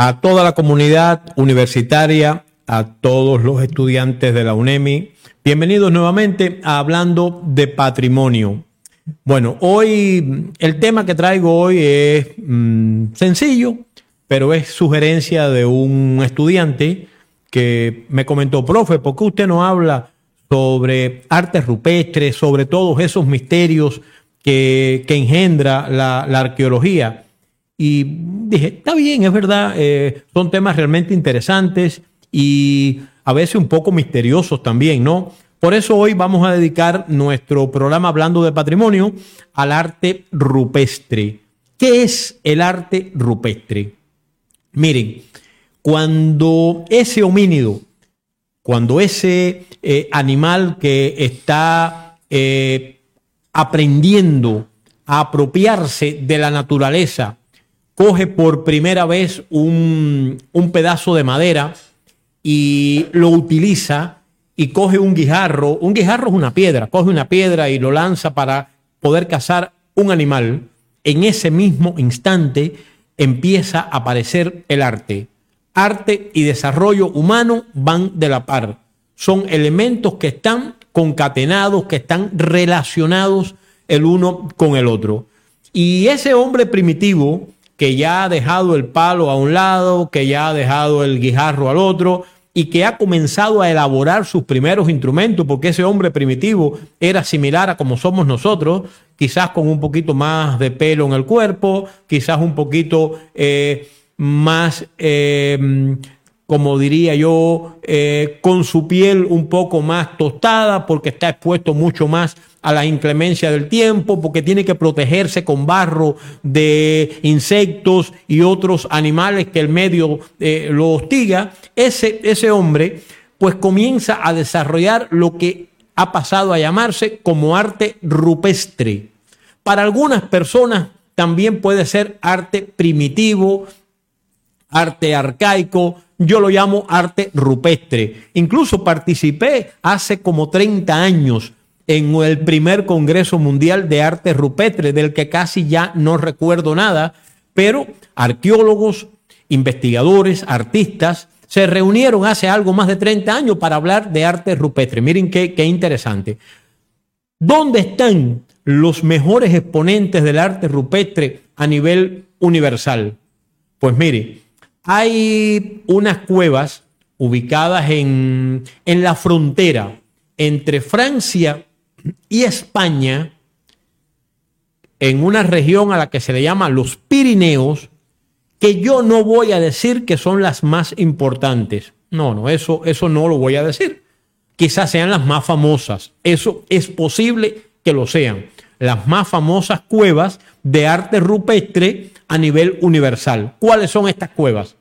a toda la comunidad universitaria, a todos los estudiantes de la UNEMI. Bienvenidos nuevamente a Hablando de Patrimonio. Bueno, hoy el tema que traigo hoy es mm, sencillo, pero es sugerencia de un estudiante que me comentó, profe, ¿por qué usted no habla sobre artes rupestres, sobre todos esos misterios que, engendra la arqueología? Y dije, está bien, es verdad, eh, son temas realmente interesantes y a veces un poco misteriosos también, ¿no? Por eso hoy vamos a dedicar nuestro programa hablando de patrimonio al arte rupestre. ¿Qué es el arte rupestre? Miren, cuando ese homínido, cuando ese eh, animal que está eh, aprendiendo a apropiarse de la naturaleza, coge por primera vez un, pedazo de madera y lo utiliza y coge un guijarro. Un guijarro es una piedra, coge una piedra y lo lanza para poder cazar un animal. En ese mismo instante empieza a aparecer el arte. Arte y desarrollo humano van de la par. Son elementos que están concatenados, que están relacionados el uno con el otro. Y ese hombre primitivo que ya ha dejado el palo a un lado, que ya ha dejado el guijarro al otro y que ha comenzado a elaborar sus primeros instrumentos, porque ese hombre primitivo era similar a como somos nosotros, quizás con un poquito más de pelo en el cuerpo, quizás un poquito eh, más eh, como diría yo, eh, con su piel un poco más tostada porque está expuesto mucho más a la inclemencia del tiempo, porque tiene que protegerse con barro de insectos y otros animales que el medio eh, lo hostiga, ese, ese hombre pues comienza a desarrollar lo que ha pasado a llamarse como arte rupestre. Para algunas personas también puede ser arte primitivo, arte arcaico, yo lo llamo arte rupestre. Incluso participé hace como 30 años en el primer Congreso Mundial de Arte Rupestre, del que casi ya no recuerdo nada, pero arqueólogos, investigadores, artistas, se reunieron hace algo más de 30 años para hablar de arte rupestre. Miren qué, qué interesante. ¿Dónde están los mejores exponentes del arte rupestre a nivel universal? Pues mire, hay unas cuevas ubicadas en, la frontera entre Francia y España, en una región a la que se le llama los Pirineos, que yo no voy a decir que son las más importantes. No, no, eso, eso no lo voy a decir. Quizás sean las más famosas. Eso es posible que lo sean. Las más famosas cuevas de arte rupestre a nivel universal. ¿Cuáles son estas cuevas?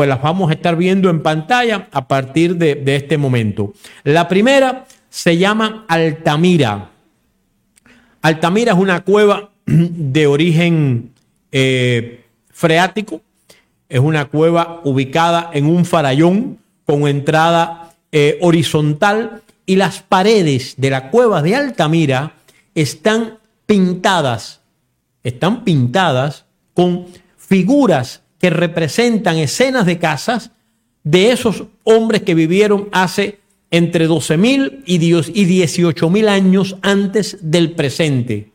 pues las vamos a estar viendo en pantalla a partir de, este momento. La primera se llama Altamira. Altamira es una cueva de origen eh, freático, es una cueva ubicada en un farallón con entrada eh, horizontal y las paredes de la cueva de Altamira están pintadas, están pintadas con figuras que representan escenas de casas de esos hombres que vivieron hace entre 12.000 y 18.000 años antes del presente,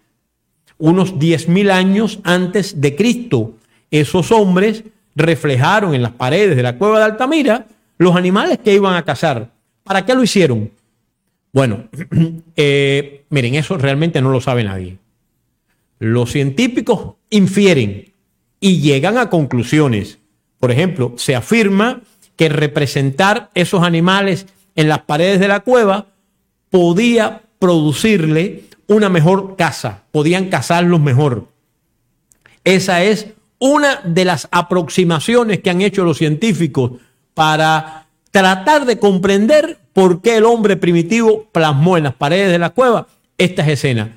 unos 10.000 años antes de Cristo. Esos hombres reflejaron en las paredes de la cueva de Altamira los animales que iban a cazar. ¿Para qué lo hicieron? Bueno, eh, miren, eso realmente no lo sabe nadie. Los científicos infieren y llegan a conclusiones. Por ejemplo, se afirma que representar esos animales en las paredes de la cueva podía producirle una mejor caza, podían cazarlos mejor. Esa es una de las aproximaciones que han hecho los científicos para tratar de comprender por qué el hombre primitivo plasmó en las paredes de la cueva estas escenas.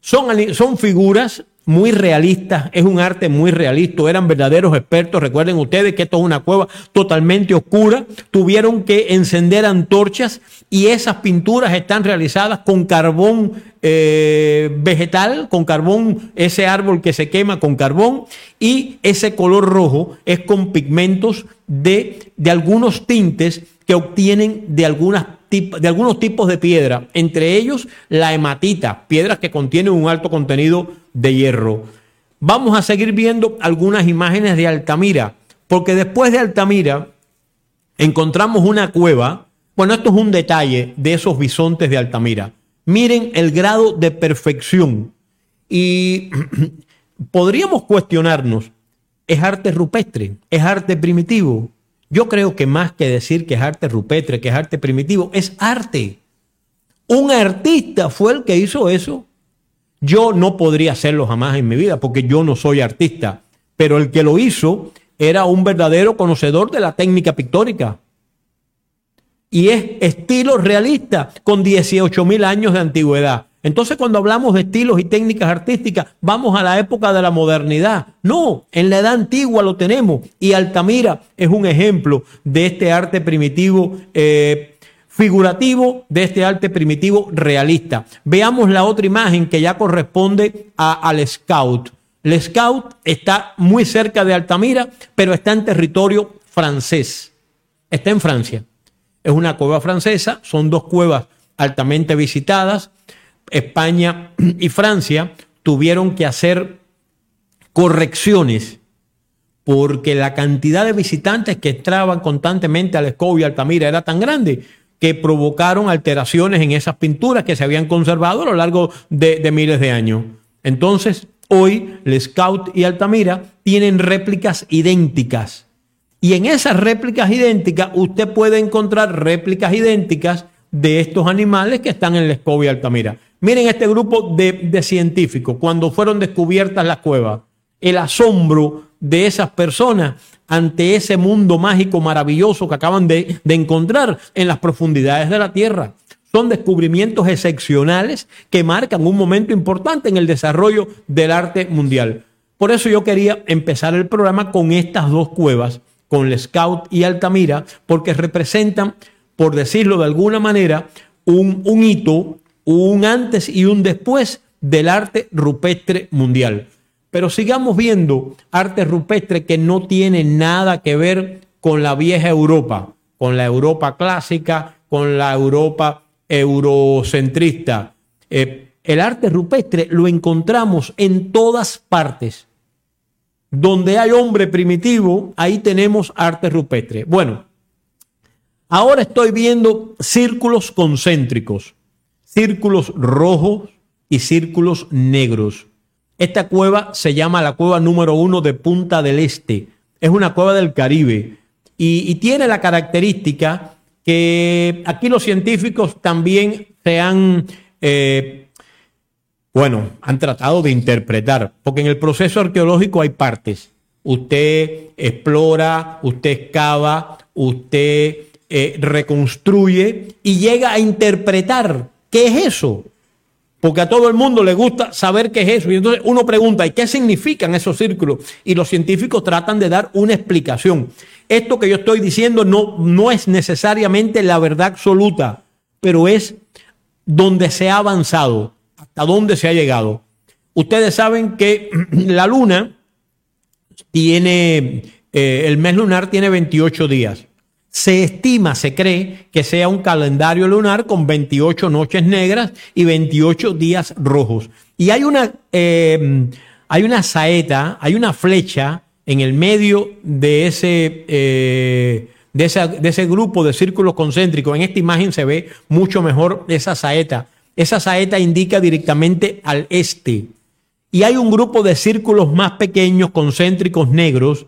Son, son figuras muy realistas, es un arte muy realista, eran verdaderos expertos. Recuerden ustedes que esto es una cueva totalmente oscura, tuvieron que encender antorchas y esas pinturas están realizadas con carbón eh, vegetal con carbón, ese árbol que se quema con carbón, y ese color rojo es con pigmentos de, de algunos tintes que obtienen de, algunas de algunos tipos de piedra, entre ellos la hematita, piedras que contienen un alto contenido de hierro. Vamos a seguir viendo algunas imágenes de Altamira, porque después de Altamira encontramos una cueva. Bueno, esto es un detalle de esos bisontes de Altamira. Miren el grado de perfección. Y podríamos cuestionarnos, ¿es arte rupestre? ¿Es arte primitivo? Yo creo que más que decir que es arte rupestre, que es arte primitivo, es arte. Un artista fue el que hizo eso. Yo no podría hacerlo jamás en mi vida porque yo no soy artista, pero el que lo hizo era un verdadero conocedor de la técnica pictórica. Y es estilo realista con 18 mil años de antigüedad. Entonces cuando hablamos de estilos y técnicas artísticas, vamos a la época de la modernidad. No, en la edad antigua lo tenemos. Y Altamira es un ejemplo de este arte primitivo. Eh, figurativo de este arte primitivo realista. Veamos la otra imagen que ya corresponde al Scout. El Scout está muy cerca de Altamira, pero está en territorio francés. Está en Francia. Es una cueva francesa, son dos cuevas altamente visitadas. España y Francia tuvieron que hacer correcciones porque la cantidad de visitantes que entraban constantemente al Scout y Altamira era tan grande que provocaron alteraciones en esas pinturas que se habían conservado a lo largo de, miles de años. Entonces, Hoy, el Scout y Altamira tienen réplicas idénticas. Y en esas réplicas idénticas, usted puede encontrar réplicas idénticas de estos animales que están en el Scout y Altamira. Miren este grupo de, científicos, cuando fueron descubiertas las cuevas, el asombro de esas personas ante ese mundo mágico maravilloso que acaban de encontrar en las profundidades de la Tierra. Son descubrimientos excepcionales que marcan un momento importante en el desarrollo del arte mundial. Por eso yo quería empezar el programa con estas dos cuevas, con el Scout y Altamira, porque representan, por decirlo de alguna manera, un, un hito, un antes y un después del arte rupestre mundial. Pero sigamos viendo arte rupestre que no tiene nada que ver con la vieja Europa, con la Europa clásica, con la Europa eurocentrista. Eh, el arte rupestre lo encontramos en todas partes. Donde hay hombre primitivo, ahí tenemos arte rupestre. Bueno, ahora estoy viendo círculos concéntricos, círculos rojos y círculos negros. Esta cueva se llama la cueva número uno de Punta del Este. Es una cueva del Caribe y, tiene la característica que aquí los científicos también se han, eh, bueno, han tratado de interpretar, porque en el proceso arqueológico hay partes. Usted explora, usted excava, usted eh, reconstruye y llega a interpretar qué es eso. Porque a todo el mundo le gusta saber qué es eso. Y entonces uno pregunta, ¿y qué significan esos círculos? Y los científicos tratan de dar una explicación. Esto que yo estoy diciendo no, no es necesariamente la verdad absoluta, pero es donde se ha avanzado, hasta dónde se ha llegado. Ustedes saben que la luna tiene, eh, el mes lunar tiene 28 días. Se estima, se cree que sea un calendario lunar con 28 noches negras y 28 días rojos. Y hay una, eh, hay una saeta, hay una flecha en el medio de ese, eh, de, ese grupo de círculos concéntricos. En esta imagen se ve mucho mejor esa saeta. Esa saeta indica directamente al este. Y hay un grupo de círculos más pequeños, concéntricos negros,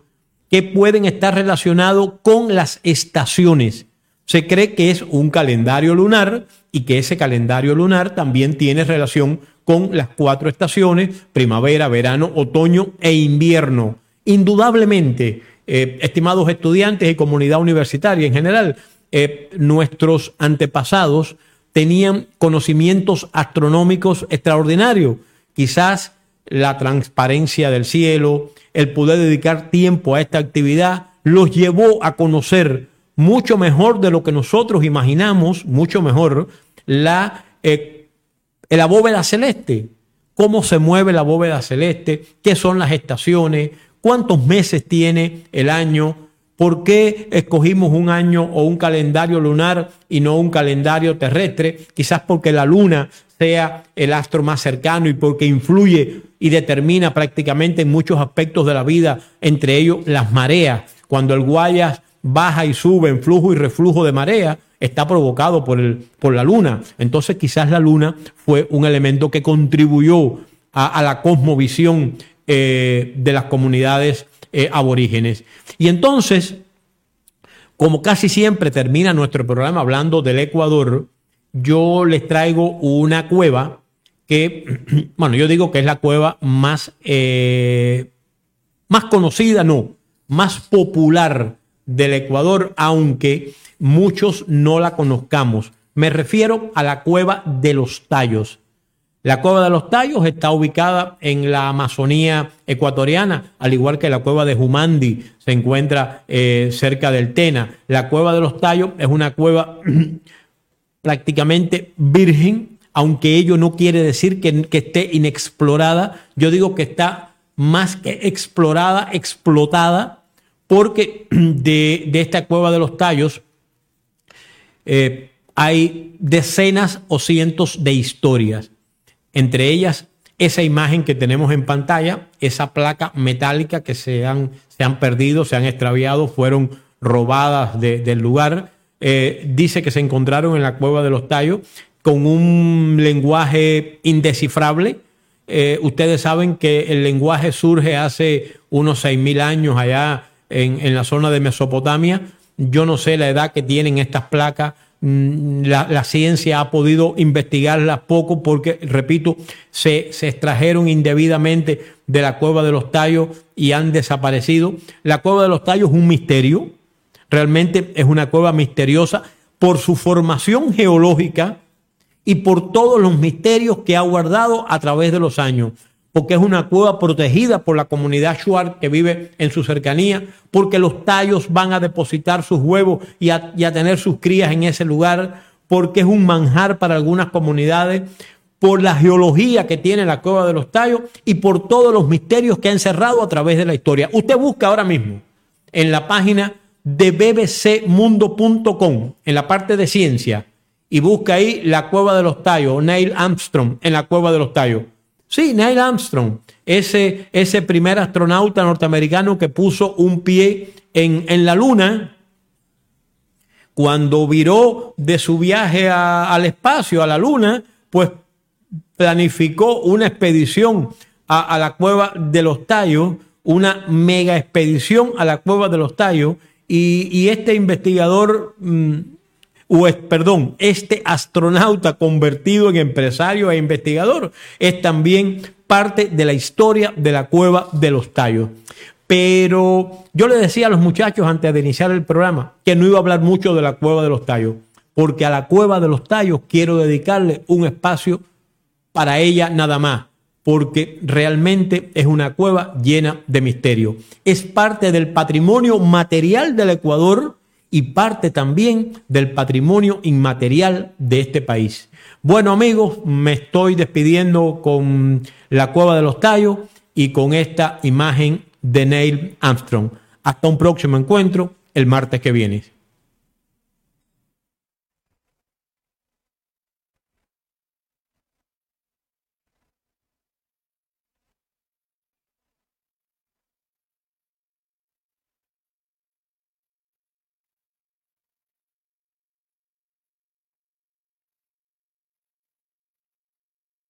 que pueden estar relacionados con las estaciones. Se cree que es un calendario lunar y que ese calendario lunar también tiene relación con las cuatro estaciones, primavera, verano, otoño e invierno. Indudablemente, eh, estimados estudiantes y comunidad universitaria en general, eh, nuestros antepasados tenían conocimientos astronómicos extraordinarios. Quizás la transparencia del cielo, el poder dedicar tiempo a esta actividad, los llevó a conocer mucho mejor de lo que nosotros imaginamos, mucho mejor, la, eh, la bóveda celeste. ¿Cómo se mueve la bóveda celeste? ¿Qué son las estaciones? ¿Cuántos meses tiene el año? ¿Por qué escogimos un año o un calendario lunar y no un calendario terrestre? Quizás porque la luna sea el astro más cercano y porque influye y determina prácticamente en muchos aspectos de la vida, entre ellos las mareas. Cuando el Guayas baja y sube en flujo y reflujo de marea, está provocado por, el, por la luna. Entonces quizás la luna fue un elemento que contribuyó a, la cosmovisión eh, de las comunidades eh, aborígenes. Y entonces, como casi siempre termina nuestro programa hablando del Ecuador, yo les traigo una cueva que, bueno, yo digo que es la cueva más, eh, más conocida, no, más popular del Ecuador, aunque muchos no la conozcamos. Me refiero a la cueva de los Tallos. La cueva de los Tallos está ubicada en la Amazonía ecuatoriana, al igual que la cueva de Jumandi se encuentra eh, cerca del Tena. La cueva de los Tallos es una cueva prácticamente virgen, aunque ello no quiere decir que, esté inexplorada. Yo digo que está más que explorada, explotada, porque de, esta cueva de los tallos eh, hay decenas o cientos de historias. Entre ellas, esa imagen que tenemos en pantalla, esa placa metálica que se han, se han perdido, se han extraviado, fueron robadas del lugar. Eh, dice que se encontraron en la cueva de los tallos con un lenguaje indescifrable. Eh, ustedes saben que el lenguaje surge hace unos 6.000 años allá en, la zona de Mesopotamia. Yo no sé la edad que tienen estas placas. Mm, la, ciencia ha podido investigarlas poco porque, repito, se, se, extrajeron indebidamente de la cueva de los tallos y han desaparecido. La cueva de los tallos es un misterio. Realmente es una cueva misteriosa por su formación geológica y por todos los misterios que ha guardado a través de los años porque es una cueva protegida por la comunidad Shuar que vive en su cercanía, porque los tallos van a depositar sus huevos y a, tener sus crías en ese lugar, porque es un manjar para algunas comunidades, por la geología que tiene la cueva de los tallos y por todos los misterios que ha encerrado a través de la historia. Usted busca ahora mismo en la página de bbcmundo.com, en la parte de ciencia, y busca ahí la cueva de los tallos, Neil Armstrong en la cueva de los tallos. Sí, Neil Armstrong, ese, ese primer astronauta norteamericano que puso un pie en, en la luna, cuando viró de su viaje al espacio, a la luna, pues planificó una expedición a, la cueva de los tallos, una mega expedición a la cueva de los tallos, y, este investigador... Mm, o perdón, este astronauta convertido en empresario e investigador es también parte de la historia de la cueva de los tallos. Pero yo le decía a los muchachos antes de iniciar el programa que no iba a hablar mucho de la cueva de los tallos, porque a la cueva de los tallos quiero dedicarle un espacio para ella nada más, porque realmente es una cueva llena de misterio. Es parte del patrimonio material del Ecuador y parte también del patrimonio inmaterial de este país. Bueno amigos, me estoy despidiendo con la cueva de los tallos y con esta imagen de Neil Armstrong. Hasta un próximo encuentro el martes que viene.